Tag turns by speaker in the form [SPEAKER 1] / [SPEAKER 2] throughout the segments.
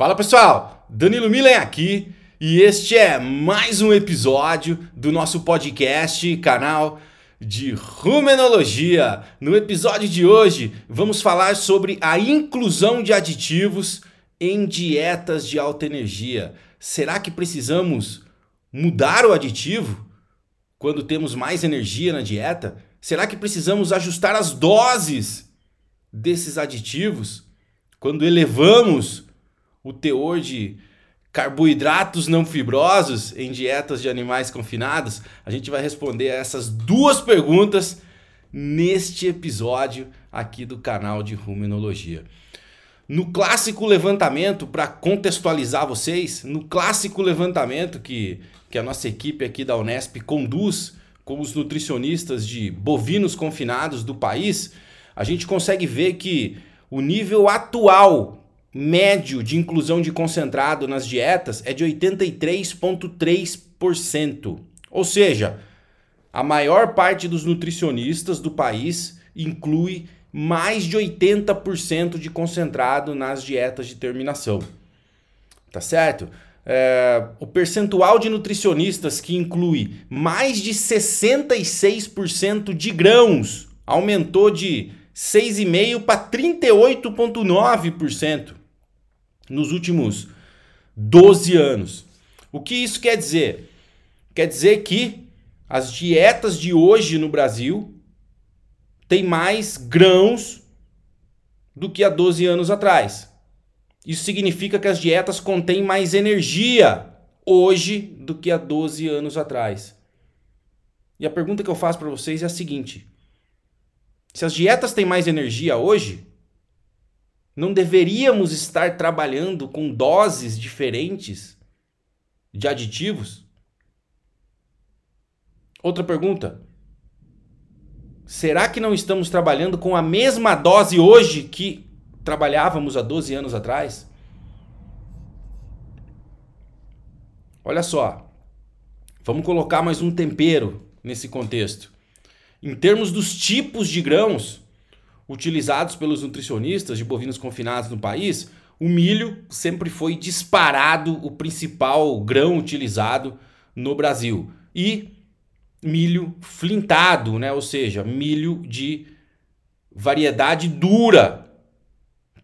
[SPEAKER 1] Fala pessoal, Danilo Milen aqui e este é mais um episódio do nosso podcast, canal de Rumenologia. No episódio de hoje vamos falar sobre a inclusão de aditivos em dietas de alta energia. Será que precisamos mudar o aditivo quando temos mais energia na dieta? Será que precisamos ajustar as doses desses aditivos quando elevamos o teor de carboidratos não fibrosos em dietas de animais confinados? A gente vai responder essas duas perguntas neste episódio aqui do canal de Ruminologia. No clássico levantamento, para contextualizar vocês, no clássico levantamento que, que a nossa equipe aqui da Unesp conduz com os nutricionistas de bovinos confinados do país, a gente consegue ver que o nível atual médio de inclusão de concentrado nas dietas é de 83,3%. Ou seja, a maior parte dos nutricionistas do país inclui mais de 80% de concentrado nas dietas de terminação. Tá certo? É, o percentual de nutricionistas que inclui mais de 66% de grãos aumentou de 6,5% para 38,9% nos últimos 12 anos. O que isso quer dizer? Quer dizer que as dietas de hoje no Brasil têm mais grãos do que há 12 anos atrás. Isso significa que as dietas contêm mais energia hoje do que há 12 anos atrás. E a pergunta que eu faço para vocês é a seguinte: se as dietas têm mais energia hoje, não deveríamos estar trabalhando com doses diferentes de aditivos? Outra pergunta. Será que não estamos trabalhando com a mesma dose hoje que trabalhávamos há 12 anos atrás? Olha só. Vamos colocar mais um tempero nesse contexto. Em termos dos tipos de grãos, utilizados pelos nutricionistas de bovinos confinados no país, o milho sempre foi disparado o principal grão utilizado no Brasil. E milho flintado, né? ou seja, milho de variedade dura,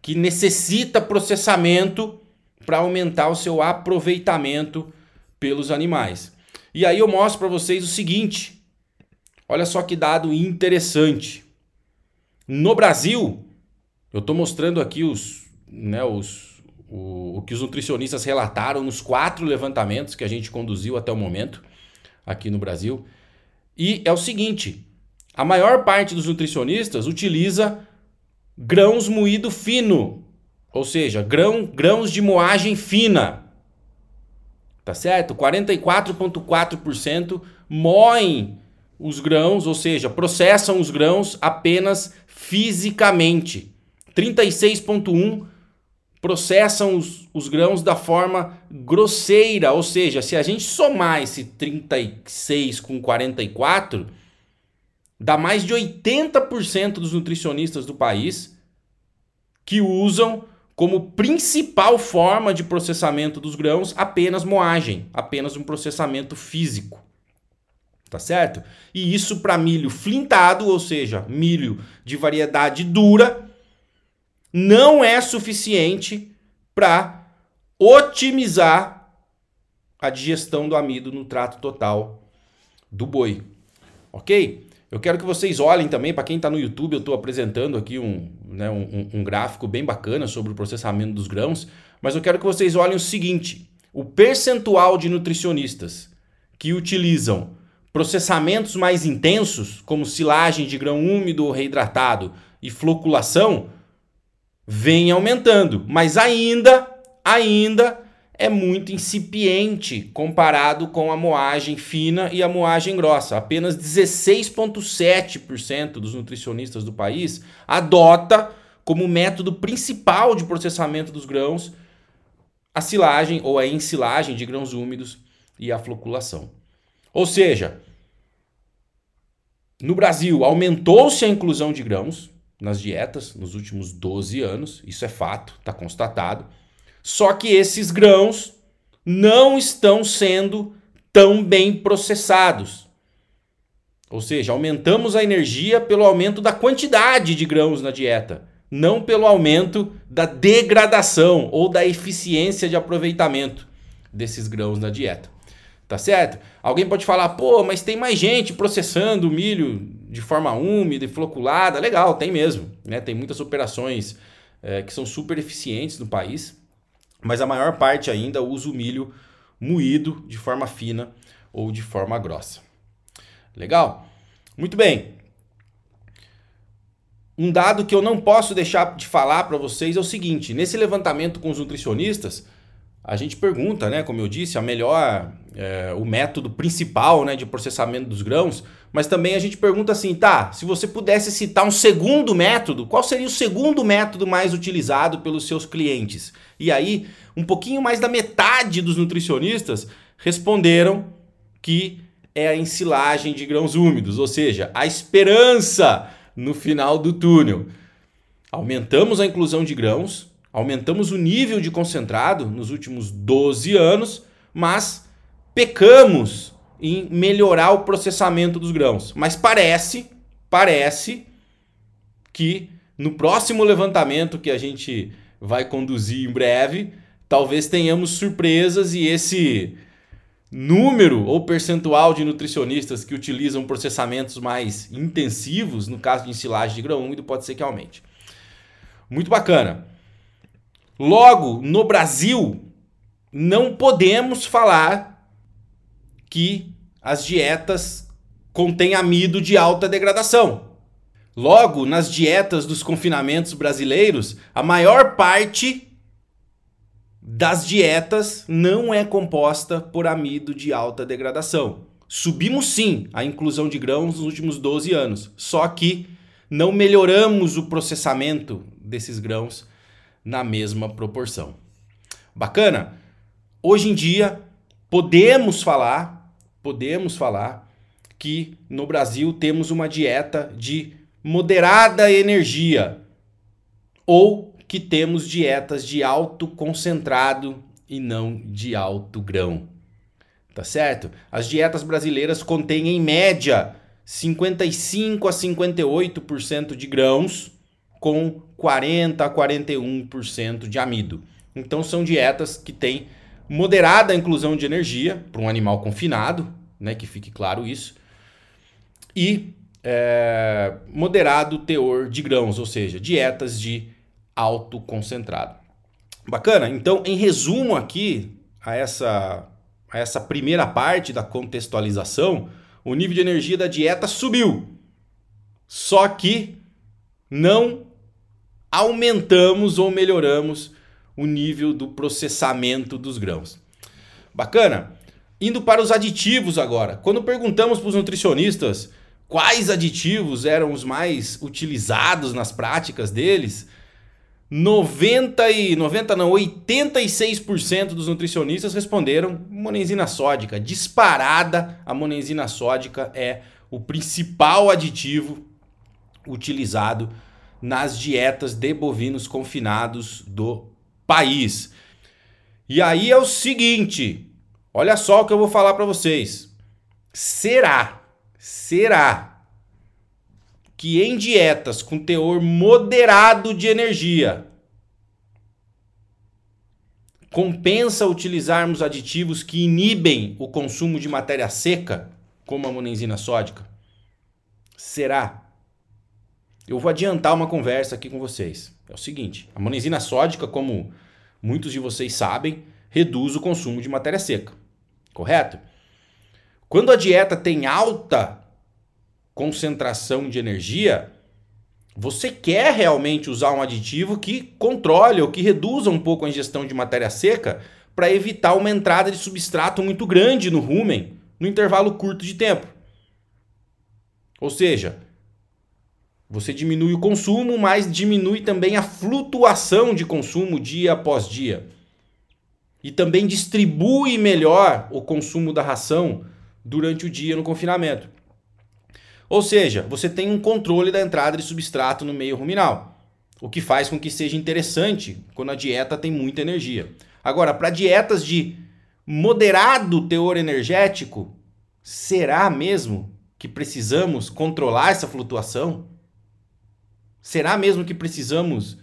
[SPEAKER 1] que necessita processamento para aumentar o seu aproveitamento pelos animais. E aí eu mostro para vocês o seguinte: olha só que dado interessante. No Brasil, eu estou mostrando aqui os, né, os, o, o que os nutricionistas relataram nos quatro levantamentos que a gente conduziu até o momento aqui no Brasil. E é o seguinte: a maior parte dos nutricionistas utiliza grãos moído fino, ou seja, grão, grãos de moagem fina. Tá certo? 44,4% moem os grãos, ou seja, processam os grãos apenas fisicamente. 36,1 processam os, os grãos da forma grosseira, ou seja, se a gente somar esse 36 com 44, dá mais de 80% dos nutricionistas do país que usam como principal forma de processamento dos grãos apenas moagem, apenas um processamento físico tá certo? E isso para milho flintado, ou seja, milho de variedade dura, não é suficiente para otimizar a digestão do amido no trato total do boi. Ok? Eu quero que vocês olhem também, para quem está no YouTube, eu estou apresentando aqui um, né, um, um gráfico bem bacana sobre o processamento dos grãos, mas eu quero que vocês olhem o seguinte: o percentual de nutricionistas que utilizam Processamentos mais intensos, como silagem de grão úmido ou reidratado e floculação, vem aumentando, mas ainda, ainda é muito incipiente comparado com a moagem fina e a moagem grossa. Apenas 16,7% dos nutricionistas do país adota como método principal de processamento dos grãos a silagem ou a ensilagem de grãos úmidos e a floculação. Ou seja, no Brasil, aumentou-se a inclusão de grãos nas dietas nos últimos 12 anos, isso é fato, está constatado. Só que esses grãos não estão sendo tão bem processados. Ou seja, aumentamos a energia pelo aumento da quantidade de grãos na dieta, não pelo aumento da degradação ou da eficiência de aproveitamento desses grãos na dieta. Tá certo? Alguém pode falar, pô, mas tem mais gente processando o milho de forma úmida e floculada. Legal, tem mesmo. Né? Tem muitas operações é, que são super eficientes no país, mas a maior parte ainda usa o milho moído de forma fina ou de forma grossa. Legal? Muito bem. Um dado que eu não posso deixar de falar para vocês é o seguinte: nesse levantamento com os nutricionistas, a gente pergunta, né, como eu disse, a melhor, é, o método principal né, de processamento dos grãos, mas também a gente pergunta assim, tá, se você pudesse citar um segundo método, qual seria o segundo método mais utilizado pelos seus clientes? E aí, um pouquinho mais da metade dos nutricionistas responderam que é a ensilagem de grãos úmidos, ou seja, a esperança no final do túnel. Aumentamos a inclusão de grãos, aumentamos o nível de concentrado nos últimos 12 anos, mas pecamos em melhorar o processamento dos grãos. Mas parece, parece que no próximo levantamento que a gente vai conduzir em breve, talvez tenhamos surpresas e esse número ou percentual de nutricionistas que utilizam processamentos mais intensivos, no caso de ensilagem de grão úmido, pode ser que aumente. Muito bacana. Logo, no Brasil, não podemos falar que as dietas contêm amido de alta degradação. Logo, nas dietas dos confinamentos brasileiros, a maior parte das dietas não é composta por amido de alta degradação. Subimos sim a inclusão de grãos nos últimos 12 anos, só que não melhoramos o processamento desses grãos na mesma proporção. Bacana? Hoje em dia podemos falar, podemos falar que no Brasil temos uma dieta de moderada energia ou que temos dietas de alto concentrado e não de alto grão. Tá certo? As dietas brasileiras contêm em média 55 a 58% de grãos com 40 a 41% de amido. Então são dietas que têm moderada inclusão de energia para um animal confinado, né, que fique claro isso, e é, moderado teor de grãos, ou seja, dietas de alto concentrado. Bacana? Então, em resumo aqui a essa, a essa primeira parte da contextualização, o nível de energia da dieta subiu. Só que não aumentamos ou melhoramos o nível do processamento dos grãos. Bacana? Indo para os aditivos agora. Quando perguntamos para os nutricionistas quais aditivos eram os mais utilizados nas práticas deles, 90 e 90 não, 86% dos nutricionistas responderam monenzina sódica. Disparada, a monenzina sódica é o principal aditivo utilizado nas dietas de bovinos confinados do país. E aí é o seguinte, olha só o que eu vou falar para vocês. Será, será que em dietas com teor moderado de energia compensa utilizarmos aditivos que inibem o consumo de matéria seca, como a monenzina sódica? Será? Eu vou adiantar uma conversa aqui com vocês. É o seguinte: a monenzina sódica, como muitos de vocês sabem, reduz o consumo de matéria seca. Correto? Quando a dieta tem alta concentração de energia, você quer realmente usar um aditivo que controle ou que reduza um pouco a ingestão de matéria seca para evitar uma entrada de substrato muito grande no rumen no intervalo curto de tempo. Ou seja, você diminui o consumo, mas diminui também a flutuação de consumo dia após dia. E também distribui melhor o consumo da ração durante o dia no confinamento. Ou seja, você tem um controle da entrada de substrato no meio ruminal. o que faz com que seja interessante quando a dieta tem muita energia. Agora, para dietas de moderado teor energético, será mesmo que precisamos controlar essa flutuação? Será mesmo que precisamos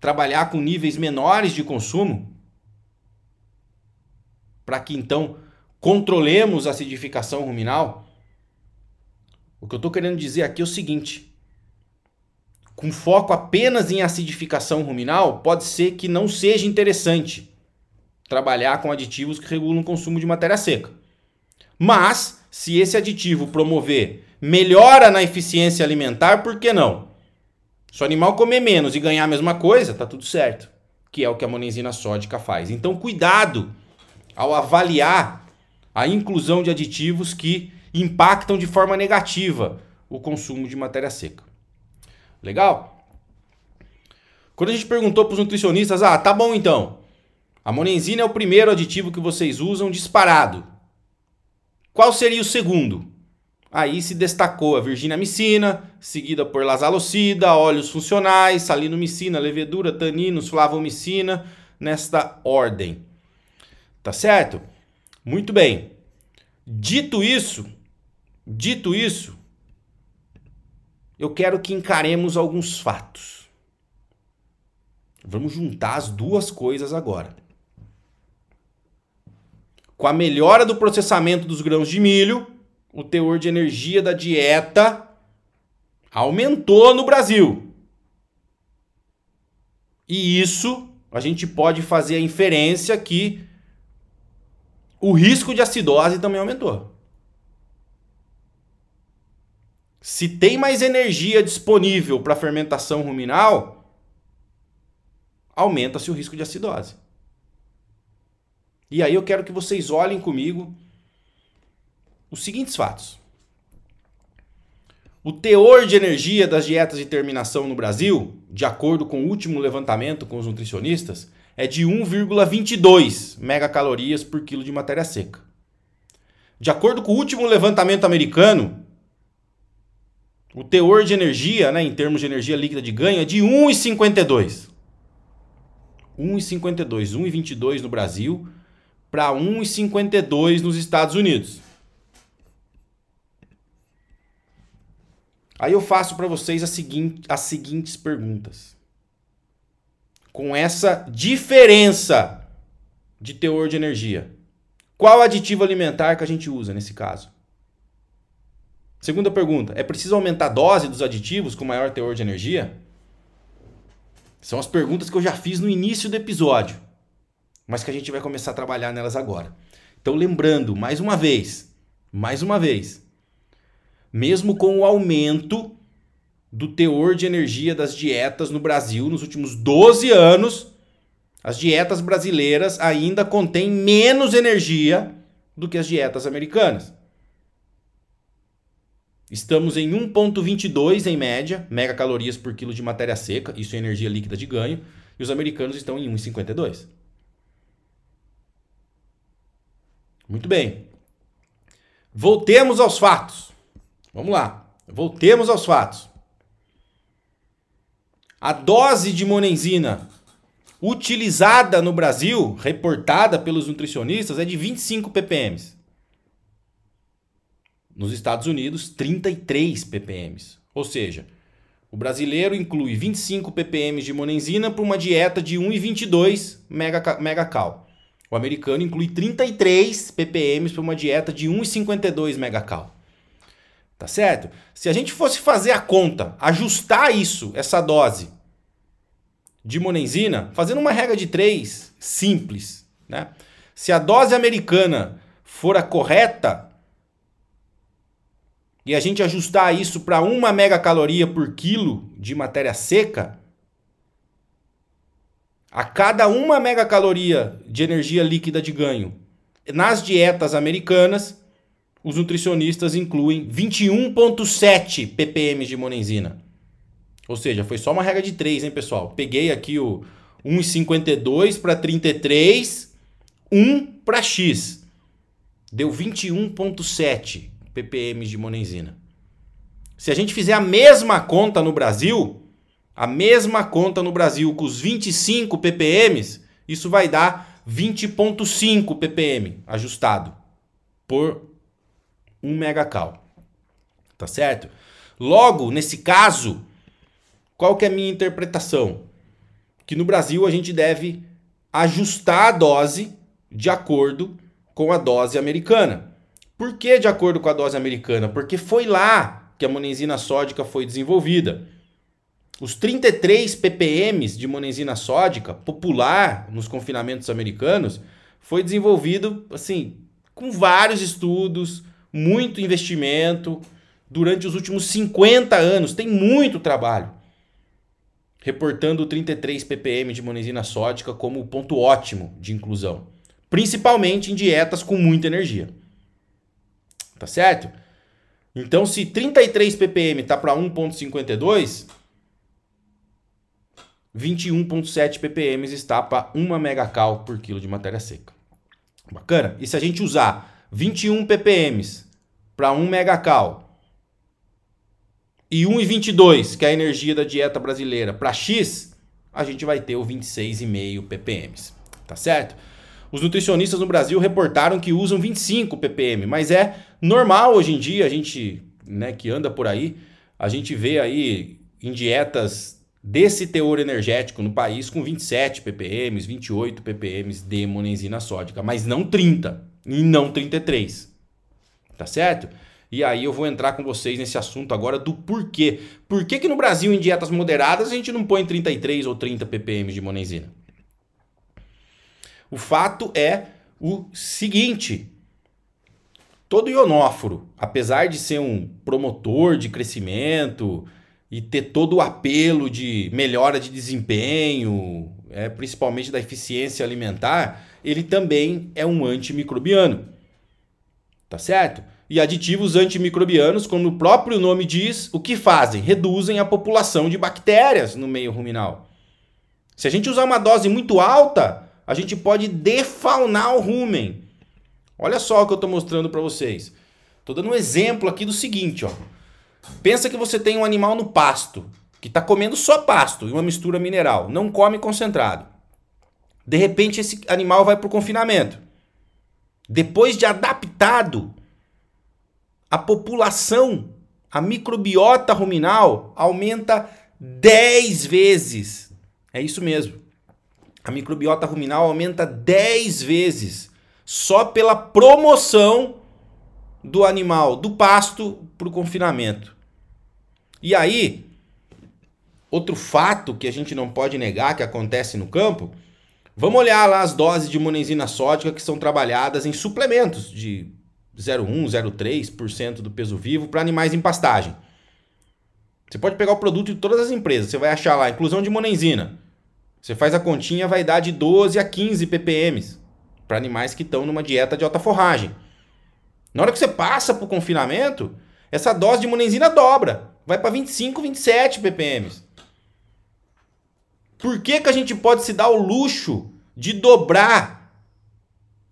[SPEAKER 1] trabalhar com níveis menores de consumo? Para que então controlemos a acidificação ruminal? O que eu estou querendo dizer aqui é o seguinte: com foco apenas em acidificação ruminal, pode ser que não seja interessante trabalhar com aditivos que regulam o consumo de matéria seca. Mas, se esse aditivo promover melhora na eficiência alimentar, por que não? Se o animal comer menos e ganhar a mesma coisa, tá tudo certo. Que é o que a monenzina sódica faz. Então, cuidado ao avaliar a inclusão de aditivos que impactam de forma negativa o consumo de matéria seca. Legal? Quando a gente perguntou para os nutricionistas, ah, tá bom então. A monenzina é o primeiro aditivo que vocês usam disparado. Qual seria o segundo? Aí se destacou a virginamicina, seguida por lasalocida, óleos funcionais, salinomicina, levedura, taninos, flavomicina, nesta ordem. Tá certo? Muito bem. Dito isso, dito isso, eu quero que encaremos alguns fatos. Vamos juntar as duas coisas agora. Com a melhora do processamento dos grãos de milho, o teor de energia da dieta aumentou no Brasil. E isso a gente pode fazer a inferência que o risco de acidose também aumentou. Se tem mais energia disponível para fermentação ruminal, aumenta-se o risco de acidose. E aí eu quero que vocês olhem comigo os seguintes fatos. O teor de energia das dietas de terminação no Brasil, de acordo com o último levantamento com os nutricionistas, é de 1,22 megacalorias por quilo de matéria seca. De acordo com o último levantamento americano, o teor de energia, né, em termos de energia líquida de ganho, é de 1,52. 1,52, 1,22 no Brasil para 1,52 nos Estados Unidos. Aí eu faço para vocês a seguinte, as seguintes perguntas. Com essa diferença de teor de energia, qual aditivo alimentar que a gente usa nesse caso? Segunda pergunta: é preciso aumentar a dose dos aditivos com maior teor de energia? São as perguntas que eu já fiz no início do episódio, mas que a gente vai começar a trabalhar nelas agora. Então, lembrando, mais uma vez, mais uma vez, mesmo com o aumento do teor de energia das dietas no Brasil nos últimos 12 anos, as dietas brasileiras ainda contêm menos energia do que as dietas americanas. Estamos em 1,22 em média megacalorias por quilo de matéria seca, isso é energia líquida de ganho, e os americanos estão em 1,52. Muito bem. Voltemos aos fatos. Vamos lá. Voltemos aos fatos. A dose de monenzina utilizada no Brasil, reportada pelos nutricionistas, é de 25 ppm. Nos Estados Unidos, 33 ppm. Ou seja, o brasileiro inclui 25 ppm de monenzina para uma dieta de 1,22 megacal. O americano inclui 33 ppm para uma dieta de 1,52 megacal. Tá certo? Se a gente fosse fazer a conta, ajustar isso, essa dose de monenzina, fazendo uma regra de 3 simples, né? Se a dose americana for a correta, e a gente ajustar isso para uma megacaloria por quilo de matéria seca, a cada uma megacaloria de energia líquida de ganho nas dietas americanas, os nutricionistas incluem 21,7 ppm de monenzina. Ou seja, foi só uma regra de 3, hein, pessoal? Peguei aqui o 1,52 para 33, 1 para X. Deu 21,7 ppm de monenzina. Se a gente fizer a mesma conta no Brasil, a mesma conta no Brasil com os 25 ppm, isso vai dar 20.5 ppm ajustado por 1 megacal. Tá certo? Logo, nesse caso, qual que é a minha interpretação? Que no Brasil a gente deve ajustar a dose de acordo com a dose americana. Por que de acordo com a dose americana? Porque foi lá que a monenzina sódica foi desenvolvida. Os 33 ppm de monenzina sódica, popular nos confinamentos americanos, foi desenvolvido assim, com vários estudos, muito investimento durante os últimos 50 anos. Tem muito trabalho reportando 33 ppm de monenzina sódica como o ponto ótimo de inclusão, principalmente em dietas com muita energia. Tá certo? Então, se 33 ppm tá para 1.52, 21,7 ppm está para 1 megacal por quilo de matéria seca. Bacana? E se a gente usar 21 ppm para 1 megacal e 1,22, que é a energia da dieta brasileira, para X, a gente vai ter o 26,5 ppm. Tá certo? Os nutricionistas no Brasil reportaram que usam 25 ppm, mas é normal hoje em dia, a gente né, que anda por aí, a gente vê aí em dietas desse teor energético no país com 27 ppm, 28 ppm de monenzina sódica, mas não 30 e não 33. Tá certo? E aí eu vou entrar com vocês nesse assunto agora do porquê. Por que, que no Brasil, em dietas moderadas, a gente não põe 33 ou 30 ppm de monenzina? O fato é o seguinte: todo ionóforo, apesar de ser um promotor de crescimento, e ter todo o apelo de melhora de desempenho, é, principalmente da eficiência alimentar, ele também é um antimicrobiano. Tá certo? E aditivos antimicrobianos, como o próprio nome diz, o que fazem? Reduzem a população de bactérias no meio ruminal. Se a gente usar uma dose muito alta, a gente pode defaunar o rumen. Olha só o que eu estou mostrando para vocês. Estou dando um exemplo aqui do seguinte, ó. Pensa que você tem um animal no pasto, que está comendo só pasto e uma mistura mineral, não come concentrado. De repente esse animal vai para o confinamento. Depois de adaptado, a população, a microbiota ruminal aumenta 10 vezes. É isso mesmo. A microbiota ruminal aumenta 10 vezes só pela promoção do animal do pasto para o confinamento. E aí, outro fato que a gente não pode negar que acontece no campo, vamos olhar lá as doses de monenzina sódica que são trabalhadas em suplementos de 0,1, 0,3% do peso vivo para animais em pastagem. Você pode pegar o produto de todas as empresas, você vai achar lá inclusão de monenzina. Você faz a continha, vai dar de 12 a 15 ppm para animais que estão numa dieta de alta forragem. Na hora que você passa para o confinamento, essa dose de monenzina dobra vai para 25, 27 ppm. Por que, que a gente pode se dar o luxo de dobrar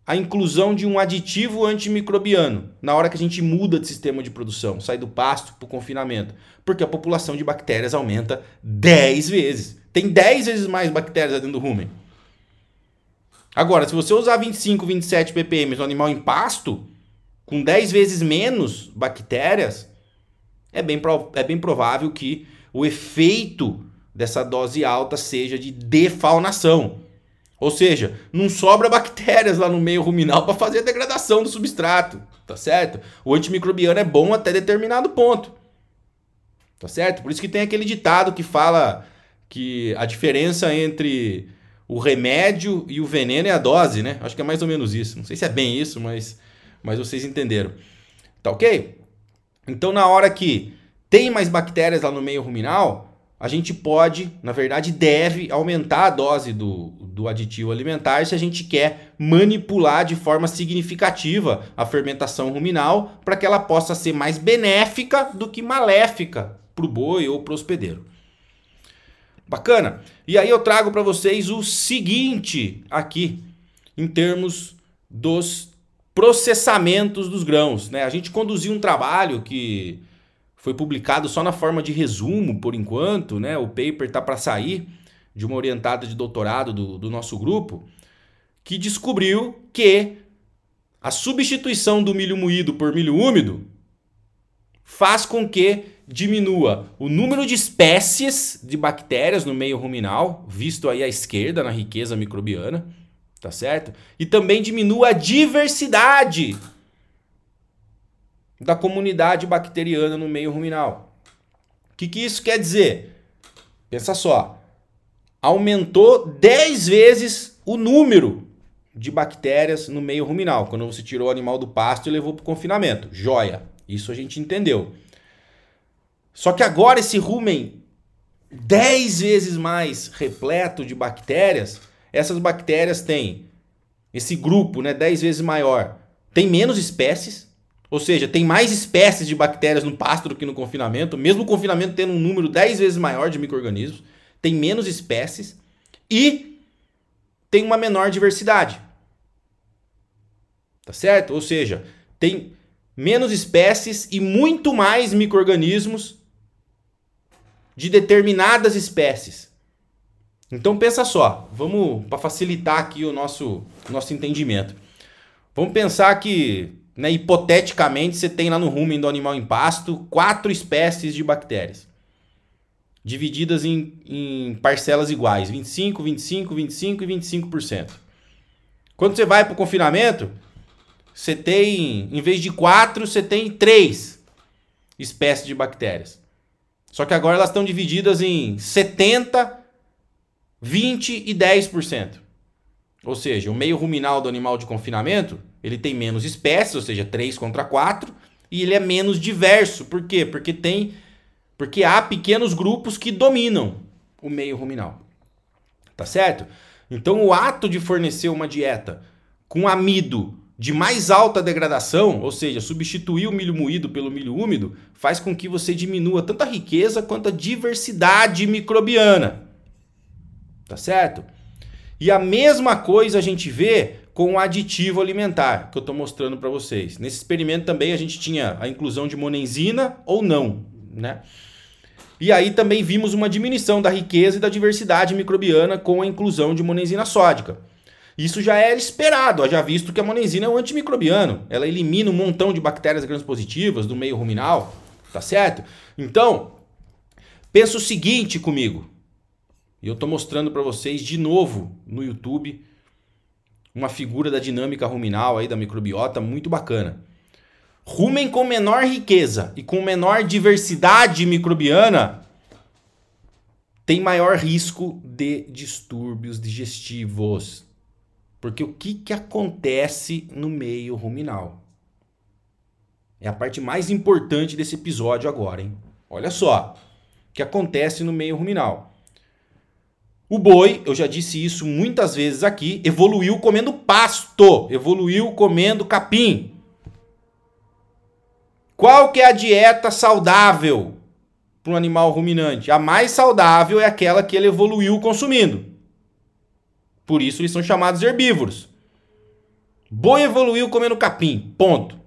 [SPEAKER 1] a inclusão de um aditivo antimicrobiano na hora que a gente muda de sistema de produção, sai do pasto para o confinamento? Porque a população de bactérias aumenta 10 vezes. Tem 10 vezes mais bactérias dentro do rumen. Agora, se você usar 25, 27 ppm no animal em pasto, com 10 vezes menos bactérias, é bem, é bem provável que o efeito dessa dose alta seja de defaunação. Ou seja, não sobra bactérias lá no meio ruminal para fazer a degradação do substrato, tá certo? O antimicrobiano é bom até determinado ponto. Tá certo? Por isso que tem aquele ditado que fala que a diferença entre o remédio e o veneno é a dose, né? Acho que é mais ou menos isso. Não sei se é bem isso, mas, mas vocês entenderam. Tá ok? Então, na hora que tem mais bactérias lá no meio ruminal, a gente pode, na verdade, deve aumentar a dose do, do aditivo alimentar se a gente quer manipular de forma significativa a fermentação ruminal para que ela possa ser mais benéfica do que maléfica para o boi ou para o hospedeiro. Bacana? E aí eu trago para vocês o seguinte aqui, em termos dos processamentos dos grãos. Né? A gente conduziu um trabalho que Foi publicado só na forma de resumo por enquanto, né? O paper tá para sair de uma orientada de doutorado do, do nosso grupo, que descobriu que a substituição do milho moído por milho úmido faz com que diminua o número de espécies de bactérias no meio ruminal, visto aí à esquerda na riqueza microbiana, tá certo? E também diminua a diversidade da comunidade bacteriana no meio ruminal. O que, que isso quer dizer? Pensa só, aumentou 10 vezes o número de bactérias no meio ruminal, quando você tirou o animal do pasto e levou para o confinamento. Joia, isso a gente entendeu. Só que agora esse rumen 10 vezes mais repleto de bactérias, essas bactérias têm esse grupo, né, 10 vezes maior, tem menos espécies, ou seja, tem mais espécies de bactérias no pasto do que no confinamento, mesmo o confinamento tendo um número 10 vezes maior de microrganismos, tem menos espécies e tem uma menor diversidade. Tá certo? Ou seja, tem menos espécies e muito mais microrganismos de determinadas espécies. Então pensa só, vamos para facilitar aqui o nosso nosso entendimento. Vamos pensar que, né, hipoteticamente, você tem lá no rumen do animal em pasto quatro espécies de bactérias, divididas em, em parcelas iguais, 25, 25, 25 e 25%. Quando você vai para o confinamento, você tem, em vez de quatro, você tem três espécies de bactérias. Só que agora elas estão divididas em 70, 20 e 10%. Ou seja, o meio ruminal do animal de confinamento, ele tem menos espécies, ou seja, 3 contra 4, e ele é menos diverso. Por quê? Porque tem porque há pequenos grupos que dominam o meio ruminal. Tá certo? Então o ato de fornecer uma dieta com amido de mais alta degradação, ou seja, substituir o milho moído pelo milho úmido, faz com que você diminua tanto a riqueza quanto a diversidade microbiana. Tá certo? E a mesma coisa a gente vê com o aditivo alimentar, que eu estou mostrando para vocês. Nesse experimento também a gente tinha a inclusão de monenzina ou não, né? E aí também vimos uma diminuição da riqueza e da diversidade microbiana com a inclusão de monenzina sódica. Isso já era esperado, já visto que a monenzina é um antimicrobiano. Ela elimina um montão de bactérias gram-positivas do meio ruminal, tá certo? Então, pensa o seguinte comigo. E eu estou mostrando para vocês de novo no YouTube uma figura da dinâmica ruminal aí da microbiota muito bacana. Rumen com menor riqueza e com menor diversidade microbiana tem maior risco de distúrbios digestivos. Porque o que, que acontece no meio ruminal? É a parte mais importante desse episódio agora, hein? Olha só o que acontece no meio ruminal. O boi, eu já disse isso muitas vezes aqui, evoluiu comendo pasto, evoluiu comendo capim. Qual que é a dieta saudável para um animal ruminante? A mais saudável é aquela que ele evoluiu consumindo. Por isso eles são chamados herbívoros. Boi evoluiu comendo capim. Ponto.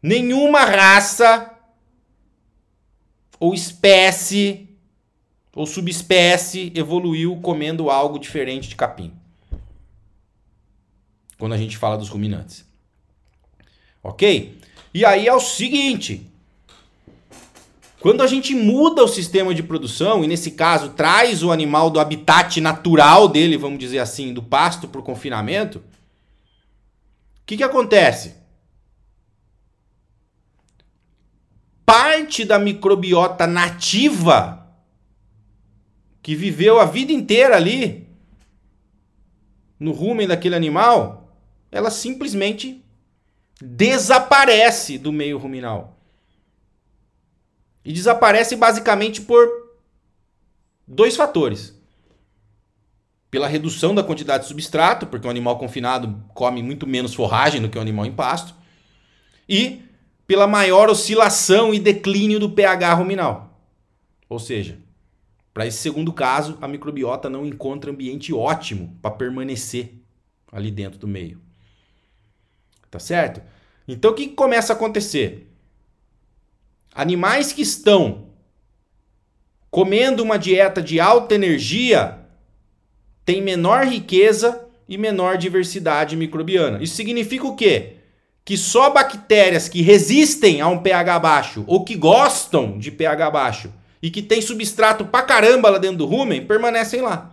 [SPEAKER 1] Nenhuma raça ou espécie ou subespécie evoluiu comendo algo diferente de capim. Quando a gente fala dos ruminantes. Ok? E aí é o seguinte: quando a gente muda o sistema de produção, e nesse caso traz o animal do habitat natural dele, vamos dizer assim, do pasto para o confinamento, o que, que acontece? Parte da microbiota nativa, que viveu a vida inteira ali, no rumen daquele animal, ela simplesmente desaparece do meio ruminal. E desaparece basicamente por dois fatores. Pela redução da quantidade de substrato, porque o animal confinado come muito menos forragem do que o animal em pasto, e pela maior oscilação e declínio do pH ruminal. Ou seja, para esse segundo caso, a microbiota não encontra ambiente ótimo para permanecer ali dentro do meio. Tá certo? Então o que começa a acontecer? animais que estão comendo uma dieta de alta energia têm menor riqueza e menor diversidade microbiana. Isso significa o quê? Que só bactérias que resistem a um pH baixo ou que gostam de pH baixo e que tem substrato pra caramba lá dentro do rumen permanecem lá.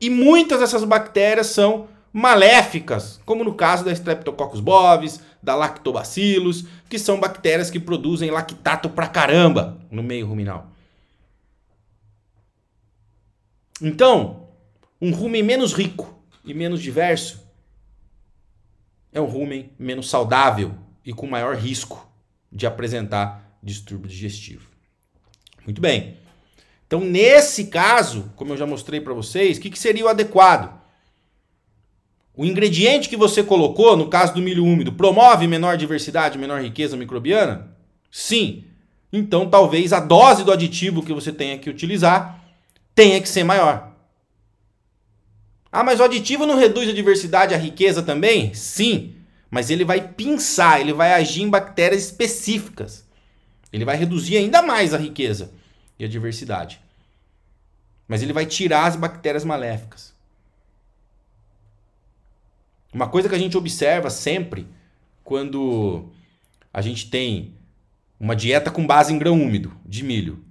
[SPEAKER 1] E muitas dessas bactérias são maléficas, como no caso da Streptococcus bovis, da Lactobacillus, que são bactérias que produzem lactato pra caramba no meio ruminal. Então, um rumen menos rico e menos diverso é um rumen menos saudável e com maior risco de apresentar distúrbio digestivo. Muito bem. Então, nesse caso, como eu já mostrei para vocês, o que, que seria o adequado? O ingrediente que você colocou, no caso do milho úmido, promove menor diversidade, menor riqueza microbiana? Sim. Então, talvez a dose do aditivo que você tenha que utilizar tenha que ser maior. Ah, mas o aditivo não reduz a diversidade, a riqueza também? Sim. Mas ele vai pinçar, ele vai agir em bactérias específicas. Ele vai reduzir ainda mais a riqueza e a diversidade. Mas ele vai tirar as bactérias maléficas. Uma coisa que a gente observa sempre quando a gente tem uma dieta com base em grão úmido de milho,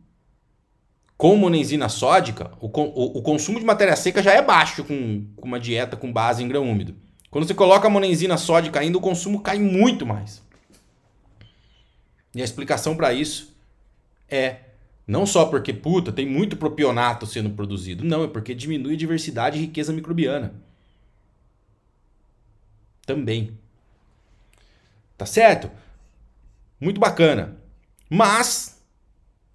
[SPEAKER 1] com monenzina sódica, o, o, o consumo de matéria seca já é baixo com, com, uma dieta com base em grão úmido. Quando você coloca a monenzina sódica ainda, o consumo cai muito mais. E a explicação para isso é não só porque, puta, tem muito propionato sendo produzido. Não, é porque diminui a diversidade e riqueza microbiana. Também. Tá certo? Muito bacana. Mas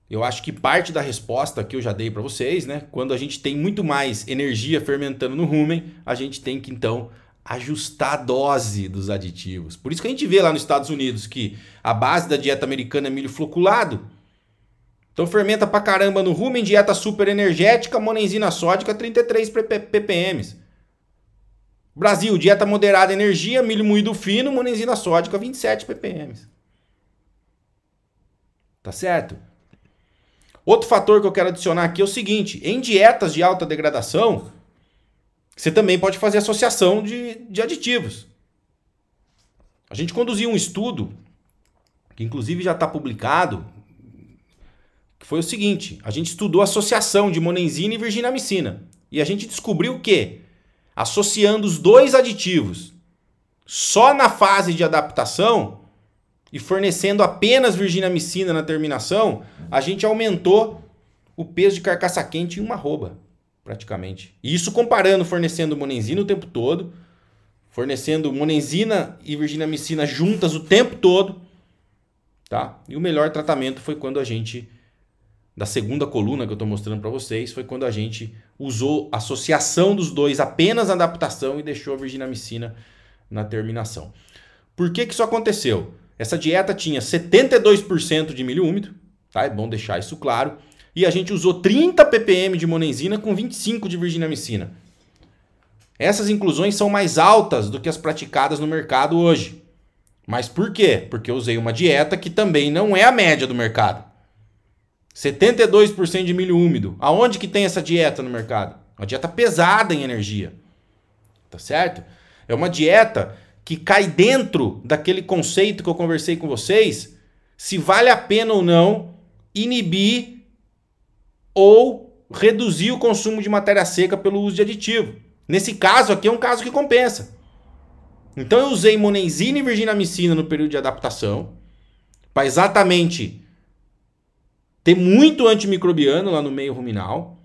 [SPEAKER 1] eu acho que parte da resposta que eu já dei para vocês, né? Quando a gente tem muito mais energia fermentando no rumen, a gente tem que então ajustar a dose dos aditivos. Por isso que a gente vê lá nos Estados Unidos que a base da dieta americana é milho floculado. Então fermenta pra caramba no rumen, dieta super energética, monenzina sódica 33 ppm. Brasil, dieta moderada energia, milho moído fino, monenzina sódica 27 ppm. Tá certo? Outro fator que eu quero adicionar aqui é o seguinte: em dietas de alta degradação, você também pode fazer associação de, de aditivos. A gente conduziu um estudo, que inclusive já está publicado, que foi o seguinte: a gente estudou a associação de monenzina e virginamicina. E a gente descobriu que, associando os dois aditivos só na fase de adaptação, e fornecendo apenas virginamicina na terminação, a gente aumentou o peso de carcaça quente em uma arroba, praticamente. E isso comparando fornecendo monenzina o tempo todo, fornecendo monenzina e virginamicina juntas o tempo todo, tá? E o melhor tratamento foi quando a gente da segunda coluna que eu estou mostrando para vocês foi quando a gente usou a associação dos dois apenas a adaptação e deixou a virginamicina na terminação. Por que, que isso aconteceu? Essa dieta tinha 72% de milho úmido, tá? É bom deixar isso claro. E a gente usou 30 ppm de monenzina com 25 de virginamicina. Essas inclusões são mais altas do que as praticadas no mercado hoje. Mas por quê? Porque eu usei uma dieta que também não é a média do mercado. 72% de milho úmido. Aonde que tem essa dieta no mercado? Uma dieta pesada em energia. Tá certo? É uma dieta que cai dentro daquele conceito que eu conversei com vocês, se vale a pena ou não inibir ou reduzir o consumo de matéria seca pelo uso de aditivo. Nesse caso aqui é um caso que compensa. Então eu usei monenzina e virginamicina no período de adaptação para exatamente ter muito antimicrobiano lá no meio ruminal,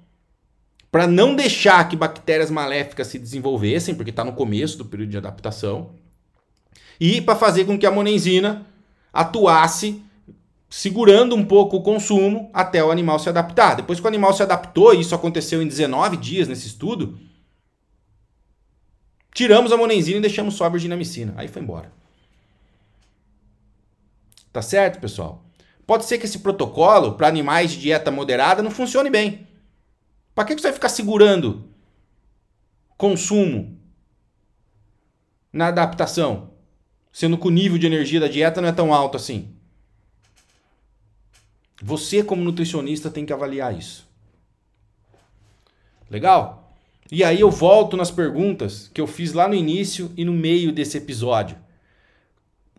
[SPEAKER 1] para não deixar que bactérias maléficas se desenvolvessem, porque está no começo do período de adaptação e para fazer com que a monenzina atuasse segurando um pouco o consumo até o animal se adaptar. Depois que o animal se adaptou, e isso aconteceu em 19 dias nesse estudo, tiramos a monenzina e deixamos só a virginamicina. Aí foi embora. Tá certo, pessoal? Pode ser que esse protocolo para animais de dieta moderada não funcione bem. Para que você vai ficar segurando consumo na adaptação? sendo que o nível de energia da dieta não é tão alto assim. Você, como nutricionista, tem que avaliar isso. Legal? E aí eu volto nas perguntas que eu fiz lá no início e no meio desse episódio.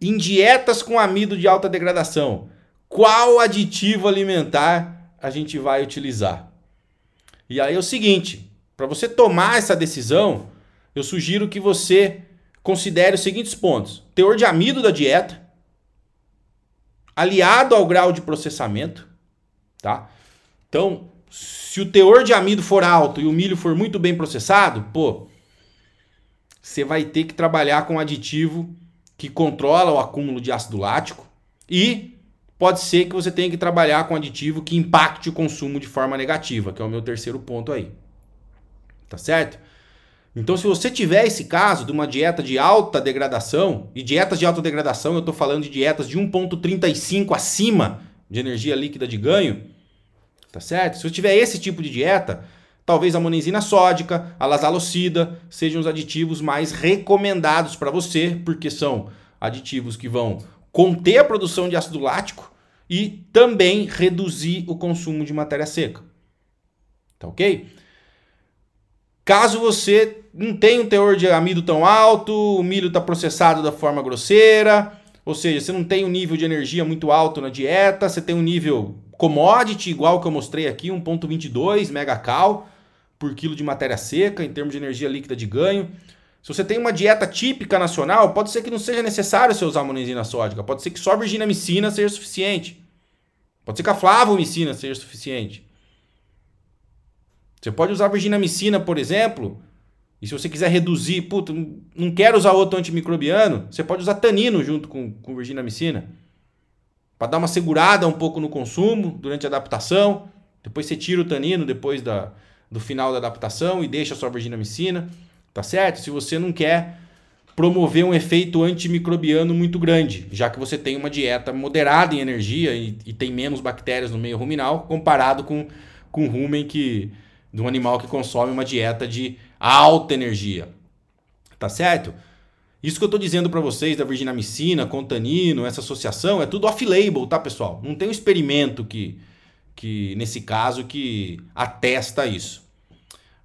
[SPEAKER 1] Em dietas com amido de alta degradação, qual aditivo alimentar a gente vai utilizar? E aí é o seguinte, para você tomar essa decisão, eu sugiro que você considere os seguintes pontos: teor de amido da dieta, aliado ao grau de processamento, tá? Então, se o teor de amido for alto e o milho for muito bem processado, pô, você vai ter que trabalhar com um aditivo que controla o acúmulo de ácido lático e pode ser que você tenha que trabalhar com aditivo que impacte o consumo de forma negativa, que é o meu terceiro ponto aí. Tá certo? Então, se você tiver esse caso de uma dieta de alta degradação, e dietas de alta degradação, eu estou falando de dietas de 1,35 acima de energia líquida de ganho, tá certo? Se você tiver esse tipo de dieta, talvez a monenzina sódica, a lasalocida sejam os aditivos mais recomendados para você, porque são aditivos que vão conter a produção de ácido lático e também reduzir o consumo de matéria seca. Tá ok? Caso você não tenha um teor de amido tão alto, o milho está processado da forma grosseira, ou seja, você não tem um nível de energia muito alto na dieta, você tem um nível commodity, igual que eu mostrei aqui, 1.22 megacal por quilo de matéria seca, em termos de energia líquida de ganho. Se você tem uma dieta típica nacional, pode ser que não seja necessário você usar monenzina sódica, pode ser que só a virginamicina seja suficiente. Pode ser que a flavomicina seja suficiente. Você pode usar a virginamicina, por exemplo, e se você quiser reduzir, puta, não quero usar outro antimicrobiano, você pode usar tanino junto com, com virginamicina. Para dar uma segurada um pouco no consumo durante a adaptação. Depois você tira o tanino depois da, do final da adaptação e deixa a sua virginamicina. Tá certo? Se você não quer promover um efeito antimicrobiano muito grande, já que você tem uma dieta moderada em energia e, e tem menos bactérias no meio ruminal, comparado com, com o rumen que de um animal que consome uma dieta de alta energia. Tá certo? Isso que eu estou dizendo para vocês da virginamicina, contanino, essa associação, é tudo off-label, tá, pessoal? Não tem um experimento que, que, nesse caso, que atesta isso.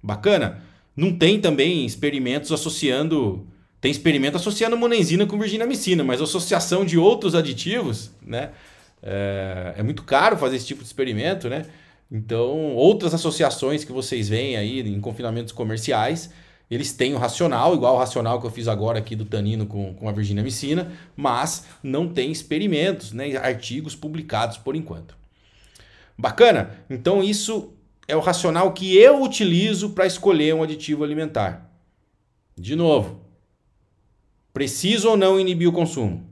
[SPEAKER 1] Bacana? Não tem também experimentos associando. Tem experimento associando monenzina com virginamicina, mas associação de outros aditivos, né? É, é muito caro fazer esse tipo de experimento, né? Então, outras associações que vocês veem aí em confinamentos comerciais, eles têm o racional, igual o racional que eu fiz agora aqui do tanino com, com a Virginia Micina, mas não tem experimentos, né, artigos publicados por enquanto. Bacana? Então, isso é o racional que eu utilizo para escolher um aditivo alimentar. De novo, preciso ou não inibir o consumo?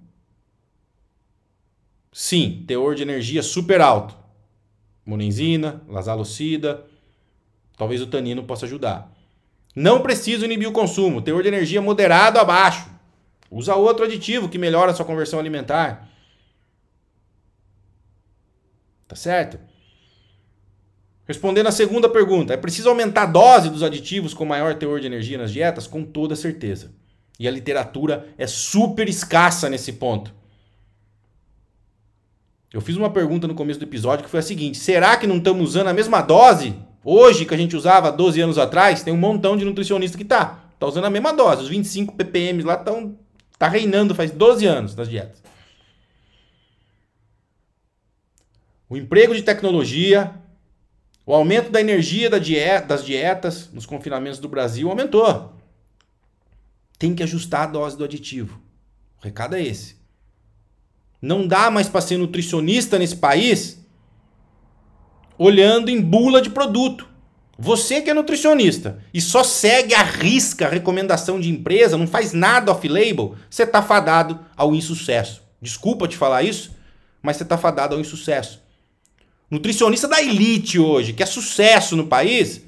[SPEAKER 1] Sim, teor de energia super alto monenzina, lasalocida, talvez o tanino possa ajudar. Não preciso inibir o consumo, teor de energia moderado abaixo. Usa outro aditivo que melhora a sua conversão alimentar. Tá certo? Respondendo a segunda pergunta, é preciso aumentar a dose dos aditivos com maior teor de energia nas dietas? Com toda certeza. E a literatura é super escassa nesse ponto. Eu fiz uma pergunta no começo do episódio que foi a seguinte: será que não estamos usando a mesma dose hoje que a gente usava 12 anos atrás? Tem um montão de nutricionista que tá. Tá usando a mesma dose. Os 25 ppm lá estão tá reinando faz 12 anos nas dietas. O emprego de tecnologia, o aumento da energia da dieta, das dietas nos confinamentos do Brasil aumentou. Tem que ajustar a dose do aditivo. O recado é esse. Não dá mais para ser nutricionista nesse país olhando em bula de produto. Você que é nutricionista e só segue a risca a recomendação de empresa, não faz nada off-label, você está fadado ao insucesso. Desculpa te falar isso, mas você está fadado ao insucesso. Nutricionista da elite hoje, que é sucesso no país,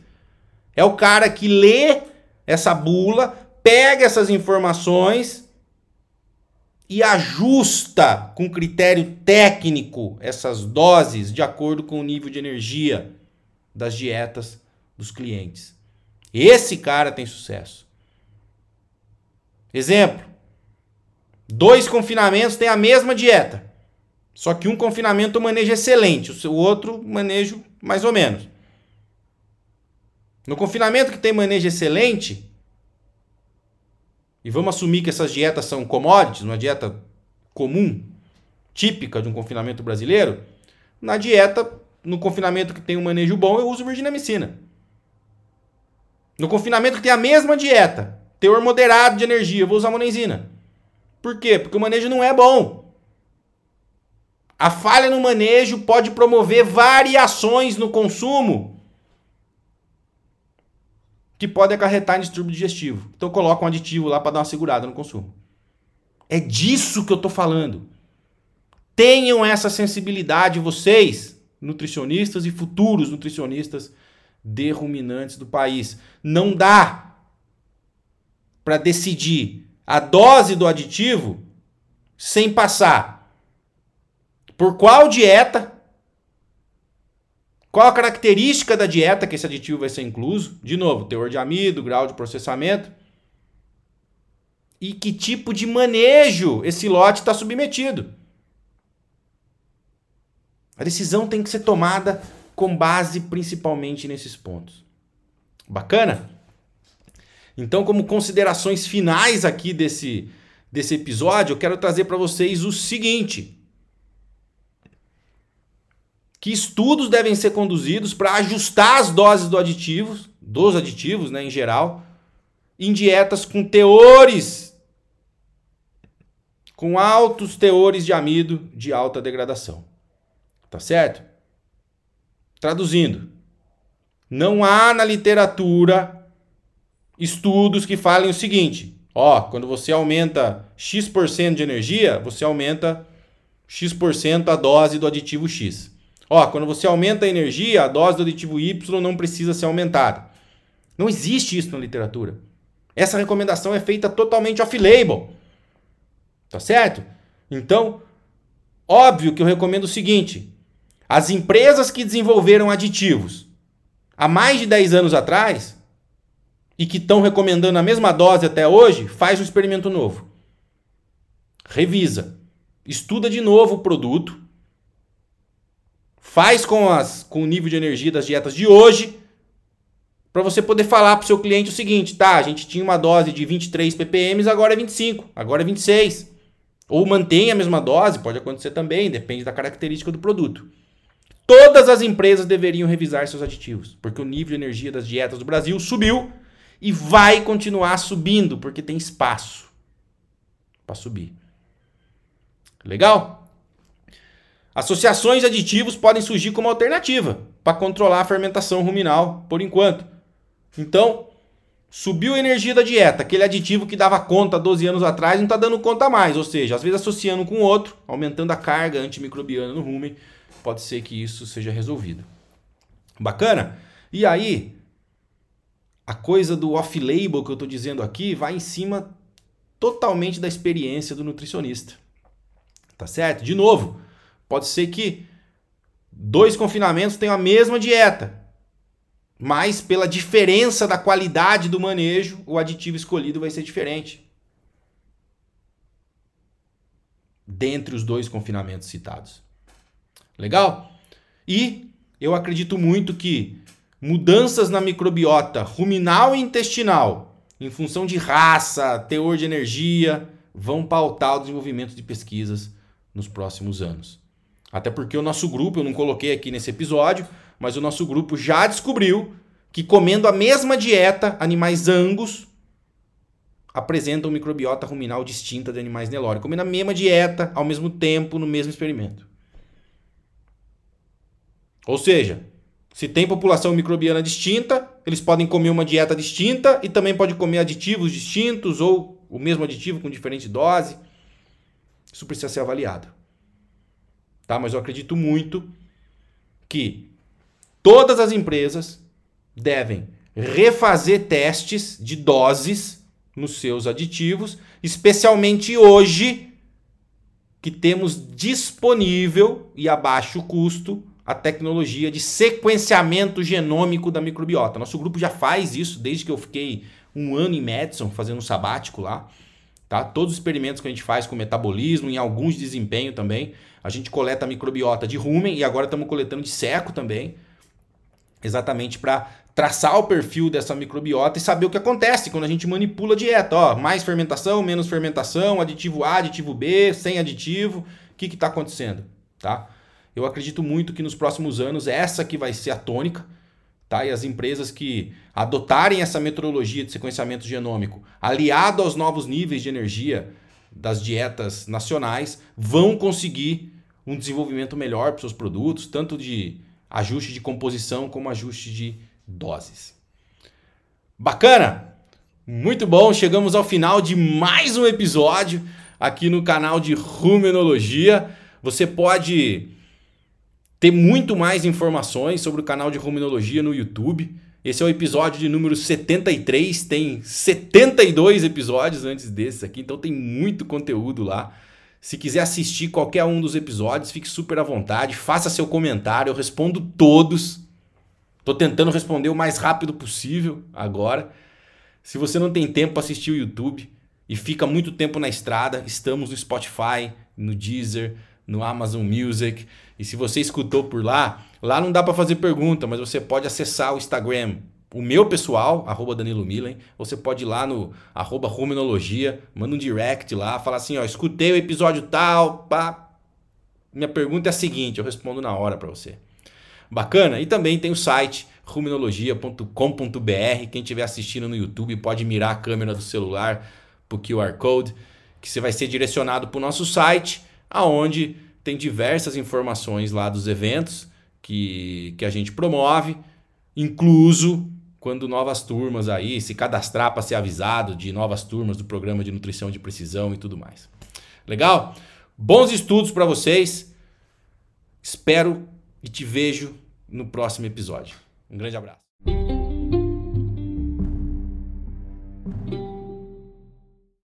[SPEAKER 1] é o cara que lê essa bula, pega essas informações e ajusta com critério técnico essas doses de acordo com o nível de energia das dietas dos clientes. Esse cara tem sucesso. Exemplo: dois confinamentos têm a mesma dieta. Só que um confinamento manejo excelente, o outro manejo mais ou menos. No confinamento que tem manejo excelente, e vamos assumir que essas dietas são commodities, uma dieta comum, típica de um confinamento brasileiro, na dieta, no confinamento que tem um manejo bom, eu uso virginamicina. No confinamento que tem a mesma dieta, teor moderado de energia, eu vou usar monenzina. Por quê? Porque o manejo não é bom. A falha no manejo pode promover variações no consumo que podem acarretar em distúrbio digestivo. Então coloca um aditivo lá para dar uma segurada no consumo. É disso que eu estou falando. Tenham essa sensibilidade vocês, nutricionistas e futuros nutricionistas de ruminantes do país. Não dá para decidir a dose do aditivo sem passar por qual dieta, qual a característica da dieta que esse aditivo vai ser incluso, de novo, teor de amido, grau de processamento, e que tipo de manejo esse lote está submetido. A decisão tem que ser tomada com base principalmente nesses pontos. Bacana? Então, como considerações finais aqui desse, desse episódio, eu quero trazer para vocês o seguinte: que estudos devem ser conduzidos para ajustar as doses do aditivos, dos aditivos, né, em geral, em dietas com teores com altos teores de amido de alta degradação. Tá certo? Traduzindo, não há na literatura estudos que falem o seguinte: ó, quando você aumenta X% de energia, você aumenta X% a dose do aditivo X. Ó, quando você aumenta a energia, a dose do aditivo Y não precisa ser aumentada. Não existe isso na literatura. Essa recomendação é feita totalmente off-label. Tá certo? Então, óbvio que eu recomendo o seguinte: as empresas que desenvolveram aditivos há mais de 10 anos atrás e que estão recomendando a mesma dose até hoje, faz um experimento novo. Revisa, estuda de novo o produto, faz com, as, com o nível de energia das dietas de hoje, para você poder falar para o seu cliente o seguinte, tá, a gente tinha uma dose de 23 ppm, agora é 25, agora é 26. Ou mantém a mesma dose, pode acontecer também, depende da característica do produto. Todas as empresas deveriam revisar seus aditivos, porque o nível de energia das dietas do Brasil subiu e vai continuar subindo, porque tem espaço para subir. Legal? Associações aditivos podem surgir como alternativa para controlar a fermentação ruminal por enquanto. Então, subiu a energia da dieta, aquele aditivo que dava conta 12 anos atrás não está dando conta mais, ou seja, às vezes associando com outro, aumentando a carga antimicrobiana no rumen, pode ser que isso seja resolvido. Bacana? E aí, a coisa do off-label que eu estou dizendo aqui vai em cima totalmente da experiência do nutricionista. Tá certo? De novo, pode ser que dois confinamentos tenham a mesma dieta, mas pela diferença da qualidade do manejo, o aditivo escolhido vai ser diferente. Dentre os dois confinamentos citados. Legal? E eu acredito muito que mudanças na microbiota ruminal e intestinal, em função de raça, teor de energia, vão pautar o desenvolvimento de pesquisas nos próximos anos. Até porque o nosso grupo, eu não coloquei aqui nesse episódio, mas o nosso grupo já descobriu que comendo a mesma dieta, animais angus apresentam microbiota ruminal distinta de animais Nelore, comendo a mesma dieta ao mesmo tempo no mesmo experimento. Ou seja, se tem população microbiana distinta, eles podem comer uma dieta distinta e também pode comer aditivos distintos ou o mesmo aditivo com diferente dose. Isso precisa ser avaliado. Tá? Mas eu acredito muito que todas as empresas devem refazer testes de doses nos seus aditivos, especialmente hoje que temos disponível e a baixo custo a tecnologia de sequenciamento genômico da microbiota. Nosso grupo já faz isso desde que eu fiquei um ano em Madison fazendo um sabático lá, Tá? Todos os experimentos que a gente faz com metabolismo, em alguns de desempenho também, a gente coleta a microbiota de rumen e agora estamos coletando de seco também, exatamente para traçar o perfil dessa microbiota e saber o que acontece quando a gente manipula a dieta. Ó, mais fermentação, menos fermentação, aditivo A, aditivo B, sem aditivo, o que está acontecendo? Tá? Eu acredito muito que nos próximos anos essa que vai ser a tônica. Tá? E as empresas que adotarem essa metodologia de sequenciamento genômico, aliado aos novos níveis de energia das dietas nacionais, vão conseguir um desenvolvimento melhor para seus produtos, tanto de ajuste de composição como ajuste de doses. Bacana? Muito bom, chegamos ao final de mais um episódio aqui no canal de Rumenologia. Você pode ter muito mais informações sobre o canal de Rumenologia no YouTube. Esse é o episódio de número 73, tem 72 episódios antes desse aqui, então tem muito conteúdo lá. Se quiser assistir qualquer um dos episódios, fique super à vontade, faça seu comentário, eu respondo todos. Estou tentando responder o mais rápido possível agora. Se você não tem tempo para assistir o YouTube e fica muito tempo na estrada, estamos no Spotify, no Deezer, no Amazon Music. E se você escutou por lá, lá não dá para fazer pergunta, mas você pode acessar o Instagram o meu pessoal, arroba Danilo você pode ir lá no arroba Ruminologia, manda um direct lá, fala assim, ó, escutei o episódio tal, pá. Minha pergunta é a seguinte, eu respondo na hora para você. Bacana? E também tem o site ruminologia.com.br, quem estiver assistindo no YouTube pode mirar a câmera do celular pro QR Code, que você vai ser direcionado para o nosso site, aonde tem diversas informações lá dos eventos que, que a gente promove, incluso quando novas turmas aí, se cadastrar para ser avisado de novas turmas do programa de nutrição de precisão e tudo mais. Legal? Bons estudos para vocês. Espero e te vejo no próximo episódio. Um grande abraço.